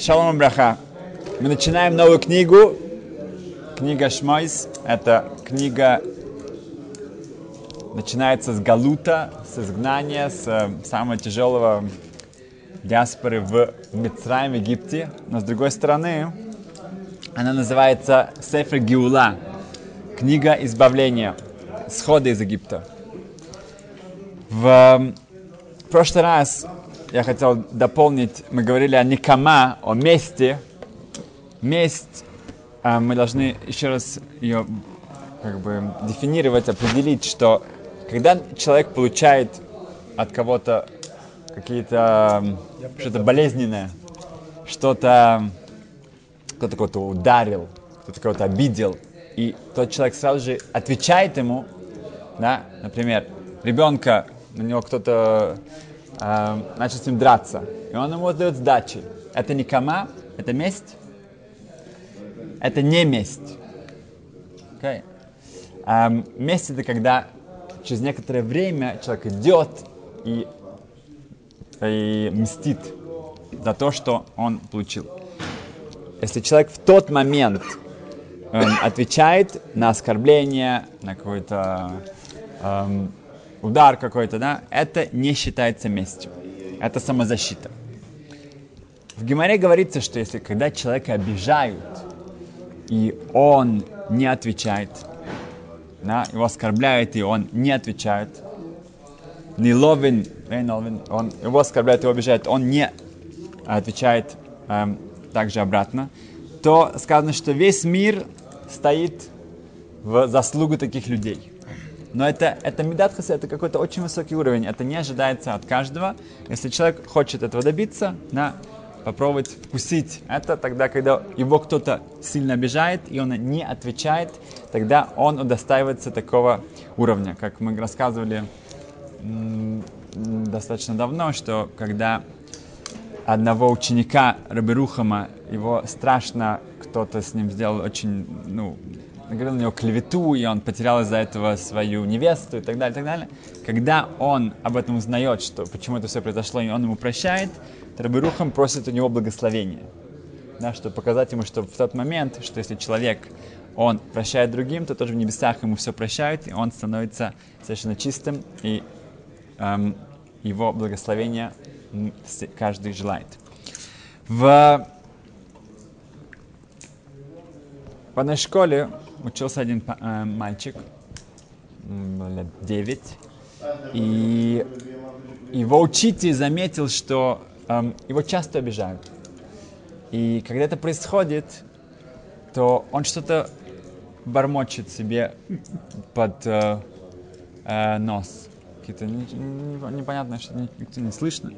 Шалом Браха. Мы начинаем новую книгу. Книга Шмойс. Это книга начинается с Галута, с изгнания, с э, самого тяжелого диаспоры в Мицраем, в Египте. Но с другой стороны, она называется Сефер Гиула. Книга избавления, схода из Египта. В э, прошлый раз я хотел дополнить, мы говорили о Никама, о месте. Месть, а, мы должны еще раз ее как бы дефинировать, определить, что когда человек получает от кого-то какие-то что-то болезненное, что-то кто-то кого-то ударил, кто-то кого-то обидел, и тот человек сразу же отвечает ему, да, например, ребенка, на него кто-то э, начал с ним драться, и он ему дает сдачи. Это не кама, это месть. Это не месть. Okay. Эм, месть это когда через некоторое время человек идет и, и мстит за то, что он получил. Если человек в тот момент эм, отвечает на оскорбление, на какой-то эм, удар какой-то, да, это не считается местью. Это самозащита. В Геморе говорится, что если когда человека обижают, и он не отвечает, да, его оскорбляют, и он не отвечает, не ловен, он его оскорбляет, его обижает, он не отвечает эм, также обратно, то сказано, что весь мир стоит в заслугу таких людей. Но это, это медат это какой-то очень высокий уровень. Это не ожидается от каждого. Если человек хочет этого добиться, да, попробовать вкусить это, тогда, когда его кто-то сильно обижает, и он не отвечает, тогда он удостаивается такого уровня. Как мы рассказывали достаточно давно, что когда одного ученика Раберухама, его страшно кто-то с ним сделал очень, ну, наговорил на него клевету, и он потерял из-за этого свою невесту и так далее, и так далее. Когда он об этом узнает, что почему это все произошло, и он ему прощает, Рабирухам просит у него благословения. Да, чтобы показать ему, что в тот момент, что если человек, он прощает другим, то тоже в небесах ему все прощают, и он становится совершенно чистым, и эм, его благословения каждый желает. В в одной школе учился один э, мальчик, лет 9, и его учитель заметил, что э, его часто обижают. И когда это происходит, то он что-то бормочет себе под э, э, нос. Какие-то непонятные, что никто не слышно.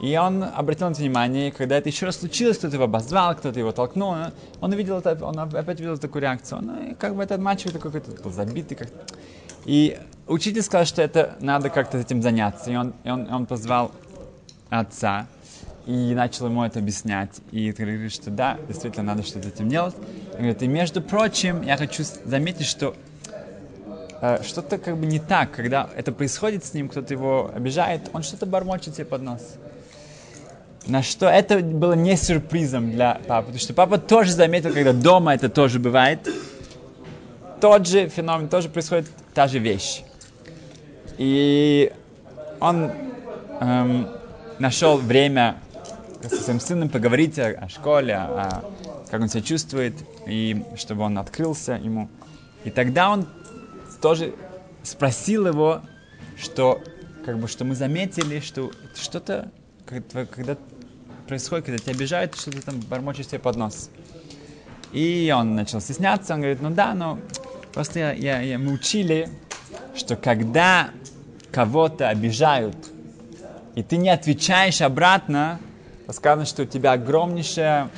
И он обратил на это внимание, и когда это еще раз случилось, кто-то его обозвал, кто-то его толкнул, он увидел это, он опять увидел такую реакцию. Он, и как бы этот мальчик такой какой-то был забитый как-то. И учитель сказал, что это надо как-то этим заняться. И он, и он, он позвал отца и начал ему это объяснять. И говорит, что да, действительно надо что-то этим делать. И говорит, и между прочим, я хочу заметить, что э, что-то как бы не так, когда это происходит с ним, кто-то его обижает, он что-то бормочет себе под нос. На что это было не сюрпризом для папы, потому что папа тоже заметил, когда дома это тоже бывает, тот же феномен, тоже происходит та же вещь. И он эм, нашел время со своим сыном поговорить о, о школе, о, как он себя чувствует, и чтобы он открылся ему. И тогда он тоже спросил его, что как бы что мы заметили, что что-то когда происходит, когда тебя обижают, что ты там бормочешь себе под нос. И он начал стесняться, он говорит, ну да, но просто я, я, я, мы учили, что когда кого-то обижают, и ты не отвечаешь обратно, то сказано, что у тебя огромнейшая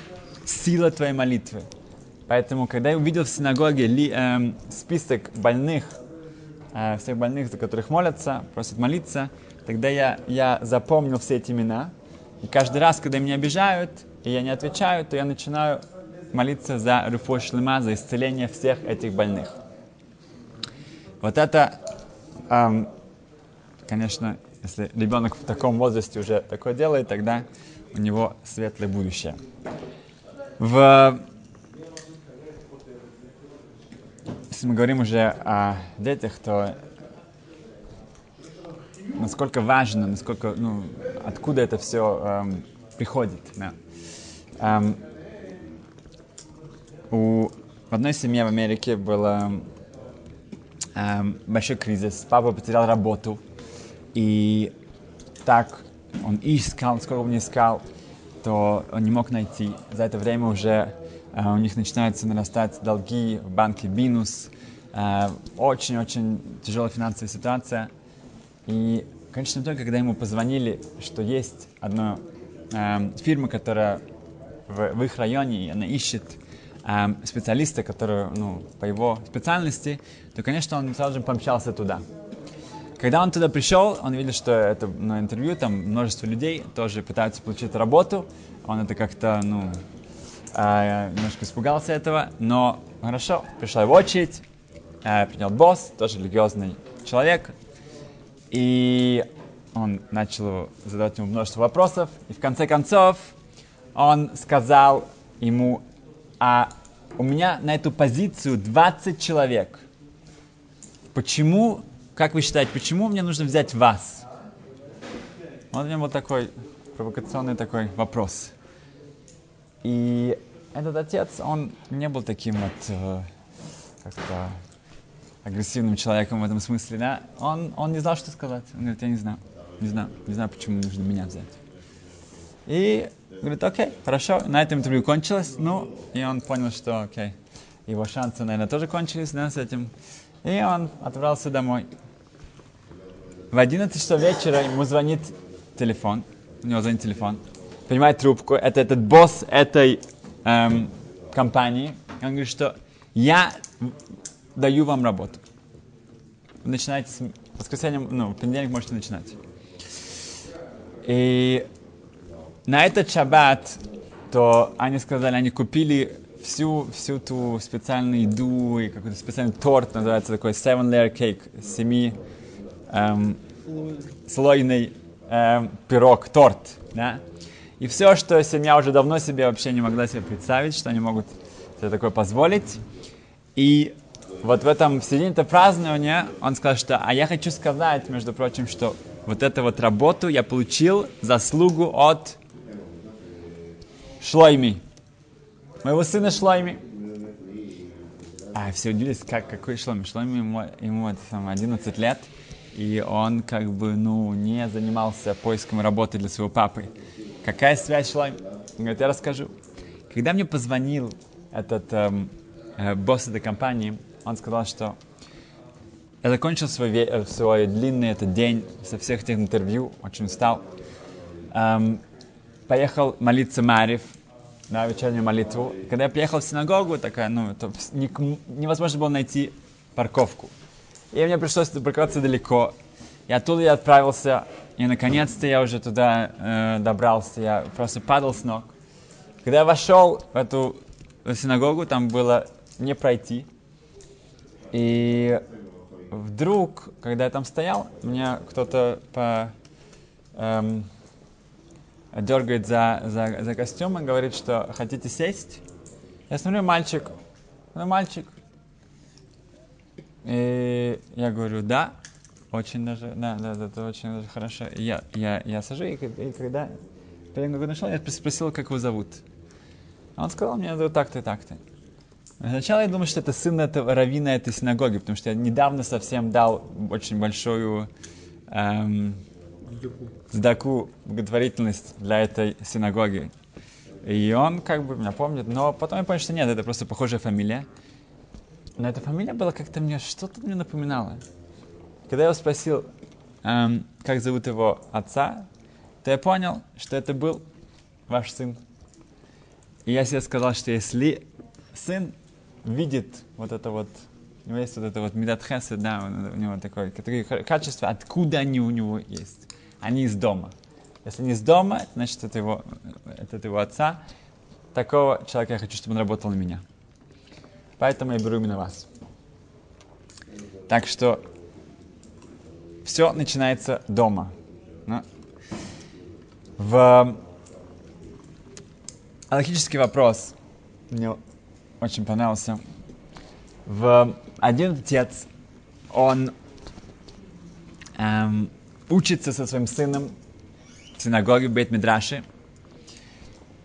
сила твоей молитвы. Поэтому, когда я увидел в синагоге ли, э, список больных, э, всех больных, за которых молятся, просят молиться, тогда я, я запомнил все эти имена – и каждый раз, когда меня обижают, и я не отвечаю, то я начинаю молиться за Руфо Шлема, за исцеление всех этих больных. Вот это, эм, конечно, если ребенок в таком возрасте уже такое делает, тогда у него светлое будущее. В... Если мы говорим уже о детях, то насколько важно, насколько, ну, откуда это все эм, приходит. Да. Эм, у одной семье в Америке был эм, большой кризис. Папа потерял работу. И так он искал, сколько он искал, то он не мог найти. За это время уже э, у них начинаются нарастать долги в банке минус. Э, очень-очень э, тяжелая финансовая ситуация. И, конечно, только когда ему позвонили, что есть одна э, фирма, которая в, в их районе, и она ищет э, специалиста, который, ну, по его специальности, то, конечно, он сразу же помчался туда. Когда он туда пришел, он видел, что это на интервью, там множество людей тоже пытаются получить работу. Он это как-то, ну, э, немножко испугался этого, но хорошо, пришла его очередь, э, принял босс, тоже религиозный человек, и он начал задавать ему множество вопросов, и в конце концов он сказал ему а у меня на эту позицию 20 человек. Почему, как вы считаете, почему мне нужно взять вас? Вот у меня был такой провокационный такой вопрос. И этот отец, он не был таким вот э, как-то агрессивным человеком в этом смысле, да? Он, он не знал, что сказать. Он говорит, я не знаю, не знаю, не знаю, почему нужно меня взять. И Говорит, окей, хорошо, на этом интервью кончилось, ну, и он понял, что, окей, его шансы, наверное, тоже кончились, да, с этим. И он отправился домой. В 11 часов вечера ему звонит телефон, у него звонит телефон, поднимает трубку, это этот босс этой эм, компании, он говорит, что я даю вам работу. Вы начинаете с воскресенья, ну, в понедельник можете начинать. И на этот шаббат, то они сказали, они купили всю, всю ту специальную еду и какой-то специальный торт, называется такой seven layer cake, семи эм, слойный эм, пирог, торт, да? И все, что семья уже давно себе вообще не могла себе представить, что они могут себе такое позволить. И вот в этом в середине празднования он сказал, что а я хочу сказать, между прочим, что вот эту вот работу я получил заслугу от Шлойми. Моего сына Шлойми. А все удивились, как, какой Шлойми. Шлойми ему, ему это, там, 11 лет, и он как бы, ну, не занимался поиском работы для своего папы. Какая связь Шлойми? Он говорит, я расскажу. Когда мне позвонил этот эм, э, босс этой компании, он сказал, что я закончил свой, э, свой длинный этот день со всех этих интервью, очень устал. Эм, поехал молиться Марив, на вечернюю молитву. Когда я приехал в синагогу, такая, ну, это не, невозможно было найти парковку. И мне пришлось парковаться далеко. И оттуда я отправился, и наконец-то я уже туда э, добрался. Я просто падал с ног. Когда я вошел в эту синагогу, там было не пройти. И вдруг, когда я там стоял, меня кто-то по эм, дергает за, за, за костюм и говорит, что хотите сесть? Я смотрю, мальчик, ну, мальчик. И я говорю, да, очень даже, да, да, да, это очень даже хорошо. И я, я, я сажу, и, и когда я нашел, я спросил, как его зовут. Он сказал мне, так-то и так-то. Сначала я думал, что это сын этого равина этой синагоги, потому что я недавно совсем дал очень большую эм, сдаку благотворительность для этой синагоги. И он как бы меня помнит, но потом я понял, что нет, это просто похожая фамилия. Но эта фамилия была как-то мне, что-то мне напоминало. Когда я его спросил, эм, как зовут его отца, то я понял, что это был ваш сын. И я себе сказал, что если сын видит вот это вот, у него есть вот это вот медатхесы, да, у него такое, такое качество, откуда они у него есть они из дома. Если не из дома, значит, это его, это его отца. Такого человека я хочу, чтобы он работал на меня. Поэтому я беру именно вас. Так что все начинается дома. Ну, в логический вопрос. Мне очень понравился. В один отец, он эм, учится со своим сыном в синагоге в Бейт-Мидраше.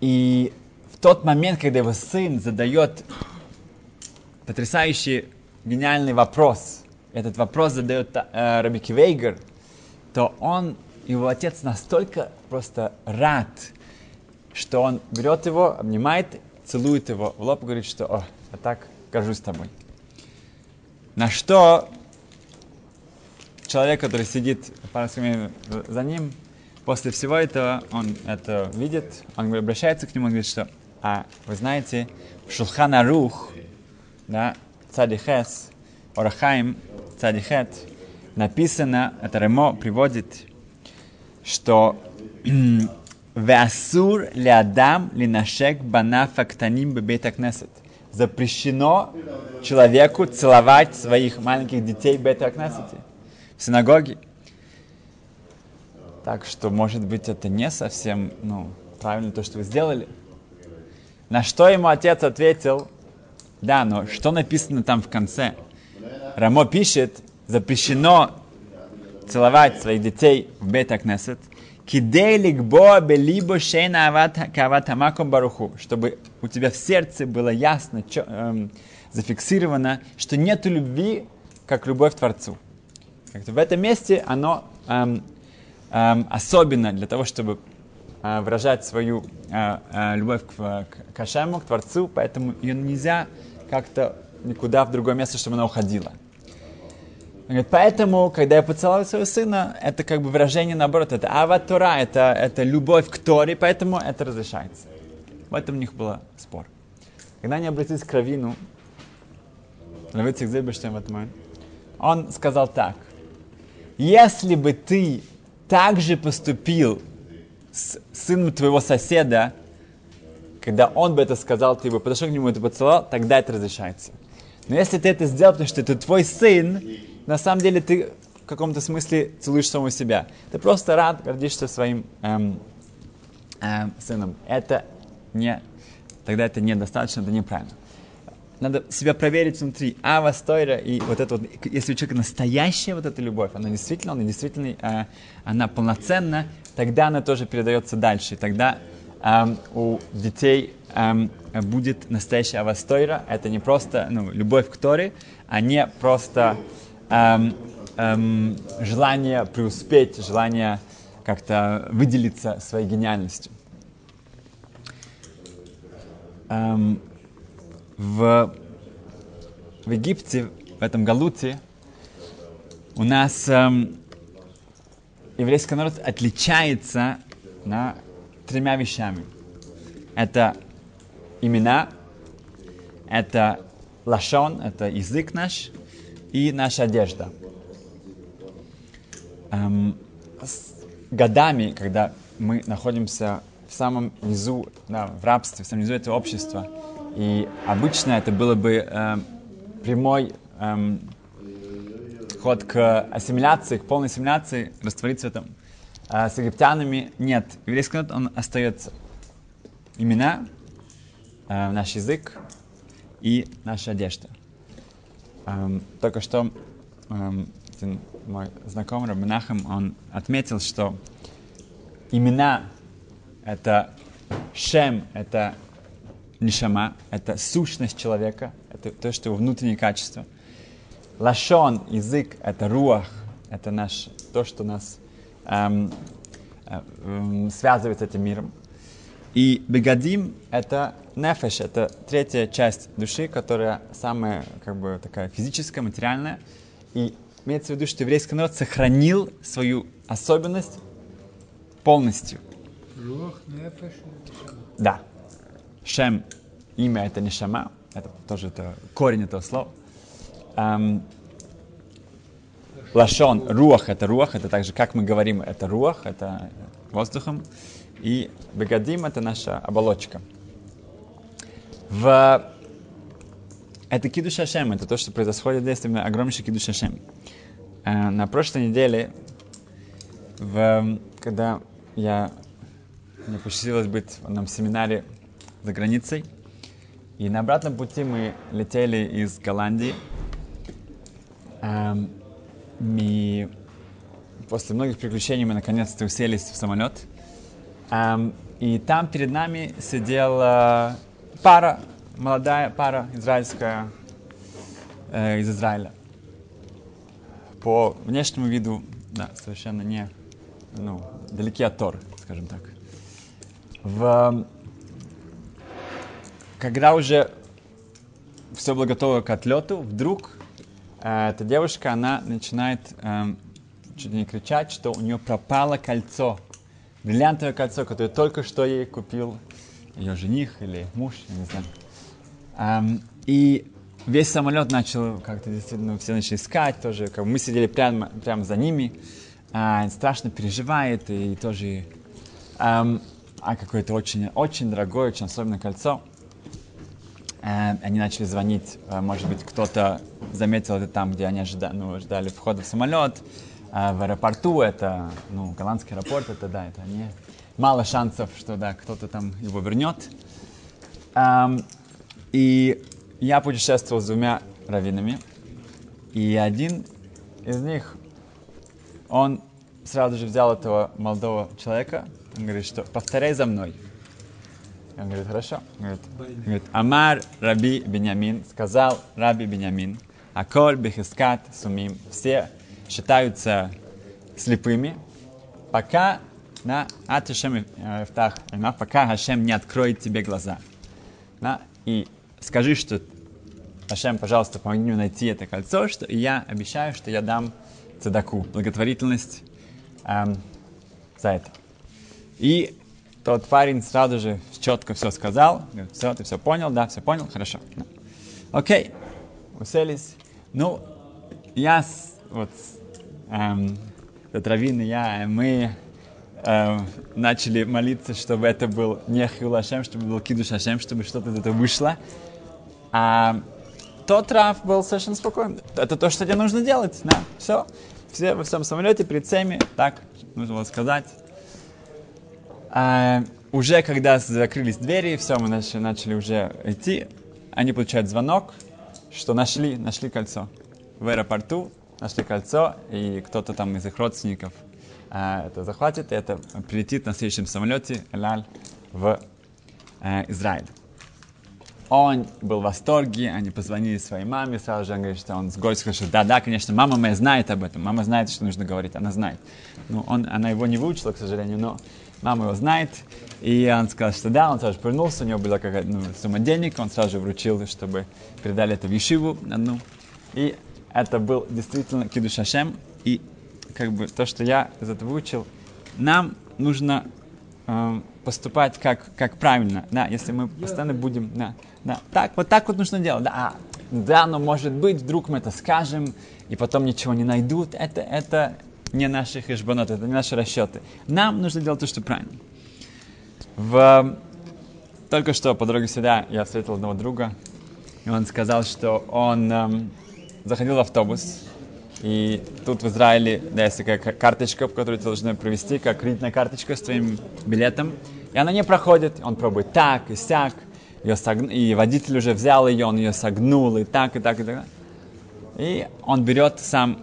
И в тот момент, когда его сын задает потрясающий, гениальный вопрос, этот вопрос задает э, Раби Кивейгер, то он, его отец настолько просто рад, что он берет его, обнимает, целует его в лоб и говорит, что «О, я так горжусь тобой». На что человек, который сидит пару за ним, после всего этого он это видит, он обращается к нему, он говорит, что а вы знаете, в Шулхана Рух, да, Цадихес, Орахаим, Цадихет, написано, это Ремо приводит, что Веасур лядам линашек банафа ктаним бебетакнесет. Запрещено человеку целовать своих маленьких детей в бета-кнесете, в синагоге. Так что, может быть, это не совсем ну, правильно то, что вы сделали. На что ему отец ответил, да, но что написано там в конце? Рамо пишет, запрещено целовать своих детей в бета-кнесет, Киделик боа белибо шейна ават амаком баруху, чтобы у тебя в сердце было ясно, чё, эм, зафиксировано, что нет любви, как любовь к Творцу. Как-то в этом месте оно эм, эм, особенно для того, чтобы э, выражать свою э, э, любовь к, к, к Ашему, к Творцу, поэтому ее нельзя как-то никуда в другое место, чтобы она уходила. Говорит, поэтому, когда я поцеловал своего сына, это как бы выражение наоборот, это аватура, это, это любовь к Торе, поэтому это разрешается. В этом у них был спор. Когда они обратились к Равину, Равицик Зельбештейн в этот момент, он сказал так, если бы ты так же поступил с сыном твоего соседа, когда он бы это сказал, ты бы подошел к нему и ты поцеловал, тогда это разрешается. Но если ты это сделал, потому что это твой сын, на самом деле ты в каком-то смысле целуешь самого себя. Ты просто рад, гордишься своим эм, эм, сыном. Это не, тогда это недостаточно, это неправильно. Надо себя проверить внутри. А вастойра и вот это вот, если у человека настоящая вот эта любовь, она действительно, она действительно, э, она полноценна, тогда она тоже передается дальше. Тогда у детей будет настоящая авастойра. Это не просто ну, любовь к Торе, а не просто эм, эм, желание преуспеть, желание как-то выделиться своей гениальностью. Эм, в, в Египте, в этом Галуте, у нас эм, еврейский народ отличается на тремя вещами. Это имена, это лашон, это язык наш, и наша одежда. Эм, с годами, когда мы находимся в самом низу, да, в рабстве, в самом низу этого общества, и обычно это было бы э, прямой э, ход к ассимиляции, к полной ассимиляции, раствориться в этом. А с египтянами нет. Еврейский народ, он остается. Имена, э, наш язык и наша одежда. Эм, только что эм, мой знакомый Рабинахам, он отметил, что имена — это шем, это нишама, это сущность человека, это то, что его внутреннее качество. Лашон, язык, это руах, это наш, то, что нас эм, э, связывает с этим миром. И бегадим — это нефеш — это третья часть души, которая самая как бы такая физическая, материальная. И имеется в виду, что еврейский народ сохранил свою особенность полностью. Рух, нефеш, Да. Шем, имя это не шама, это тоже это корень этого слова. Эм, лашон, руах это руах, это также, как мы говорим, это руах, это воздухом. И бегадим это наша оболочка. В... Это кидуш Ашем, это то, что происходит здесь, именно огромнейший кидуш Ашем. Э, на прошлой неделе, в... когда я... мне посчастливилось быть в одном семинаре за границей. И на обратном пути мы летели из Голландии. Эм, и после многих приключений мы наконец-то уселись в самолет. И там перед нами сидела пара, молодая пара израильская э, из Израиля. По внешнему виду, да, совершенно не, ну, далеки от Тор, скажем так. В, когда уже все было готово к отлету, вдруг эта девушка, она начинает э, чуть не кричать, что у нее пропало кольцо, бриллиантовое кольцо, которое только что ей купил ее жених или муж, я не знаю. Эм, и весь самолет начал как-то действительно все начали искать тоже. Как мы сидели прямо, прямо за ними. А, страшно переживает и тоже эм, а какое-то очень, очень дорогое, очень особенное кольцо. Э, они начали звонить, э, может быть, кто-то заметил это там, где они ожидали, ну, ждали входа в самолет. Э, в аэропорту, это, ну, голландский аэропорт, это, да, это не мало шансов, что, да, кто-то там его вернет. Эм, и я путешествовал с двумя раввинами, и один из них, он сразу же взял этого молодого человека, он говорит, что повторяй за мной. Он говорит, хорошо. Он говорит, говорит, Амар Раби Бенямин, сказал Раби Бенямин, Аколь Бехискат Сумим, все считаются слепыми, пока на Атишем Эфтах, пока Хашем не откроет тебе глаза. Да? И скажи, что Ашем, пожалуйста, помоги мне найти это кольцо, что я обещаю, что я дам цедаку, благотворительность эм, за это. И тот парень сразу же четко все сказал. Говорит, все, ты все понял, да, все понял, хорошо. Окей, уселись. Ну, я, вот, эм, Равин и я, мы эм, начали молиться, чтобы это был не Хил Ашем, чтобы был Кидуш Ашем, чтобы что-то из этого вышло. А тот Раф был совершенно спокоен. Это то, что тебе нужно делать. Да, все. Все во всем самолете перед всеми. Так, нужно было сказать. А, уже когда закрылись двери, все, мы начали, начали уже идти, они получают звонок, что нашли, нашли кольцо. В аэропорту нашли кольцо, и кто-то там из их родственников а, это захватит, и это прилетит на следующем самолете Элаль в а, Израиль. Он был в восторге, они позвонили своей маме, сразу же он говорит, что он с горстью сказал, да, да, конечно, мама моя знает об этом, мама знает, что нужно говорить, она знает. Ну, он, она его не выучила, к сожалению, но мама его знает. И он сказал, что да, он сразу же повернулся, у него была какая-то ну, сумма денег, он сразу же вручил, чтобы передали это в Ешиву одну. И это был действительно Кидуш Ашем. И как бы то, что я из этого выучил, нам нужно э, поступать как, как правильно, да, если мы постоянно будем, да, да, так, вот так вот нужно делать, да, а, да, но может быть, вдруг мы это скажем, и потом ничего не найдут, это, это не наши хешбонот, это не наши расчеты. Нам нужно делать то, что правильно. В... Только что по дороге сюда я встретил одного друга, и он сказал, что он эм, заходил в автобус, и тут в Израиле да, есть такая карточка, которую ты должен провести, как кредитная карточка с твоим билетом. И она не проходит, он пробует так и сяк, ее согн... и водитель уже взял ее, он ее согнул, и так, и так, и так. И он берет сам,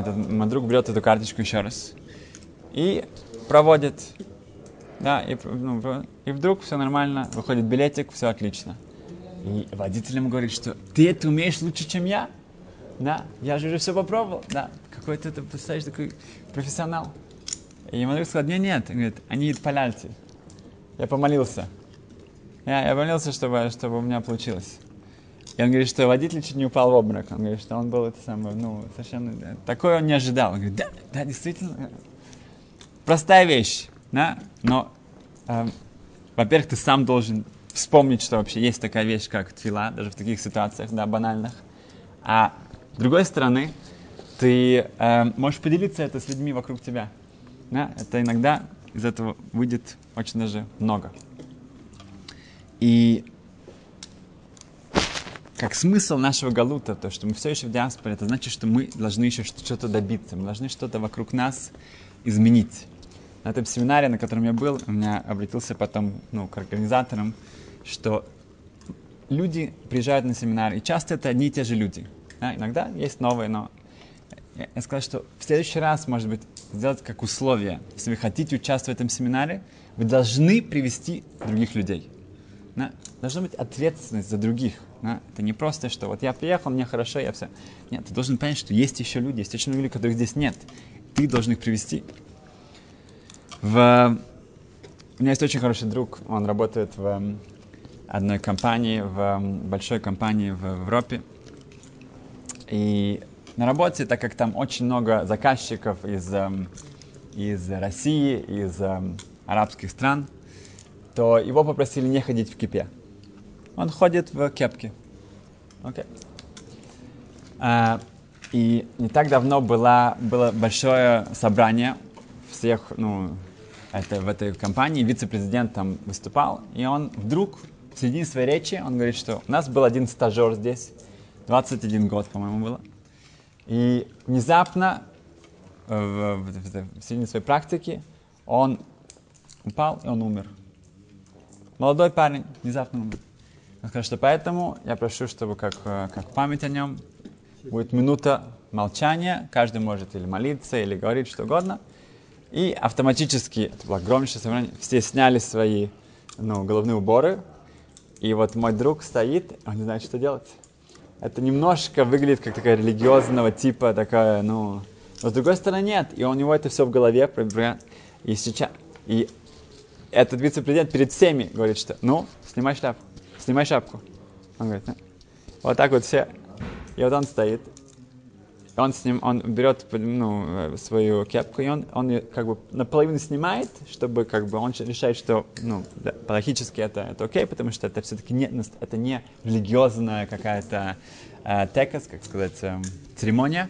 этот мой друг берет эту карточку еще раз и проводит. Да, и, ну, и вдруг все нормально, выходит билетик, все отлично. И водитель ему говорит, что ты это умеешь лучше, чем я. Да, я же уже все попробовал. Да, какой-то, ты представляешь, такой профессионал. И ему сказал, нет, нет, говорит, они поляльцы. Я помолился. Я, я помолился, чтобы, чтобы у меня получилось. И он говорит, что водитель чуть не упал в обморок. Он говорит, что он был это самое, ну, совершенно... Да, такое он не ожидал. Он говорит, да, да, действительно. Простая вещь, да, но, э, во-первых, ты сам должен вспомнить, что вообще есть такая вещь, как твила, даже в таких ситуациях, да, банальных. А с другой стороны, ты э, можешь поделиться это с людьми вокруг тебя. Да? Это иногда из этого выйдет очень даже много. И как смысл нашего галута, то, что мы все еще в диаспоре, это значит, что мы должны еще что-то добиться, мы должны что-то вокруг нас изменить. На этом семинаре, на котором я был, у меня обратился потом ну, к организаторам, что люди приезжают на семинар, и часто это одни и те же люди. Да, иногда есть новые, но я, сказал, что в следующий раз, может быть, сделать как условие. Если вы хотите участвовать в этом семинаре, вы должны привести других людей. Да? Должна быть ответственность за других. Да? Это не просто, что вот я приехал, мне хорошо, я все. Нет, ты должен понять, что есть еще люди, есть очень много людей, которых здесь нет. Ты должен их привести. В... У меня есть очень хороший друг, он работает в одной компании, в большой компании в Европе. И на работе, так как там очень много заказчиков из, из России, из арабских стран, то его попросили не ходить в кипе. Он ходит в кепке. Okay. А, и не так давно было, было большое собрание всех, ну, это, в этой компании, вице-президент там выступал, и он вдруг в середине своей речи, он говорит, что у нас был один стажер здесь, 21 год, по-моему, было, и внезапно в, в, в, в середине своей практики он упал, и он умер. Молодой парень внезапно умер. Он сказал, что поэтому я прошу, чтобы как, э, как память о нем будет минута молчания, каждый может или молиться, или говорить что угодно. И автоматически, это было огромнейшее собрание, все сняли свои ну, головные уборы. И вот мой друг стоит, он не знает, что делать. Это немножко выглядит как такая религиозного типа, такая, ну... Но с другой стороны нет, и у него это все в голове. И сейчас... И этот вице-президент перед всеми говорит, что ну, снимай шляпку, снимай шапку. Он говорит, вот так вот все. И вот он стоит, он, с ним, он берет ну, свою кепку, и он, он ее как бы наполовину снимает, чтобы как бы он решает, что ну, да, логически это, это окей, потому что это все-таки не, это не религиозная какая-то э, текас, как сказать, э, церемония.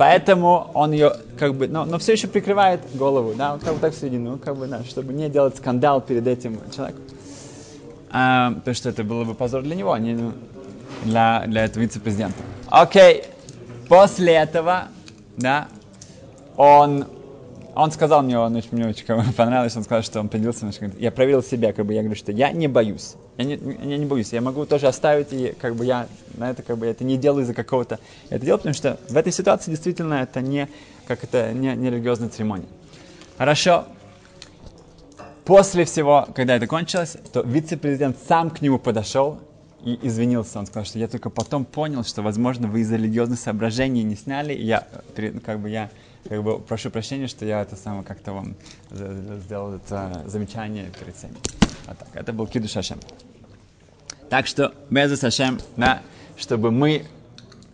Поэтому он ее как бы, но, но все еще прикрывает голову, да, вот как бы так в середину, как бы, да, чтобы не делать скандал перед этим человеком. А, потому что это было бы позор для него, а не для, для этого вице-президента. Окей, после этого, да, он, он сказал мне, он очень, мне очень понравилось, он сказал, что он поделился, я проверил себя, как бы, я говорю, что я не боюсь. Я не, я не боюсь, я могу тоже оставить, и как бы я на это как бы это не делаю из-за какого-то. Это делаю, потому что в этой ситуации действительно это не как это не, не религиозная церемония. Хорошо. После всего, когда это кончилось, то вице-президент сам к нему подошел и извинился. Он сказал, что я только потом понял, что, возможно, вы из-за религиозных соображений не сняли. Я, как бы я как бы прошу прощения, что я это самое как-то вам сделал это замечание перед всеми. Вот так. Это был Кидуш Ашем. Так что, без Сашем, да, чтобы мы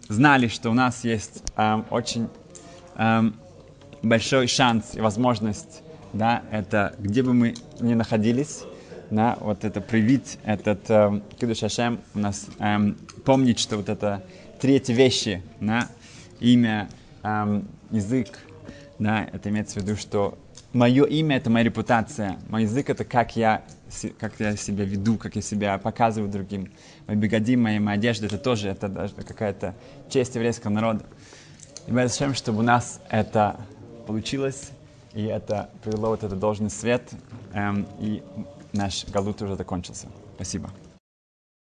знали, что у нас есть эм, очень эм, большой шанс и возможность, да, это где бы мы ни находились, да, вот это привить этот эм, Кидуш Ашем, у нас эм, помнить, что вот это третьи вещи, да, имя, эм, язык, да, это имеется в виду, что мое имя это моя репутация, мой язык это как я как я себя веду, как я себя показываю другим. Мой бегадим, моя, моя одежда, это тоже это даже какая-то честь еврейского народа. И мы зачем, чтобы у нас это получилось, и это привело вот этот должный свет, эм, и наш галут уже закончился. Спасибо.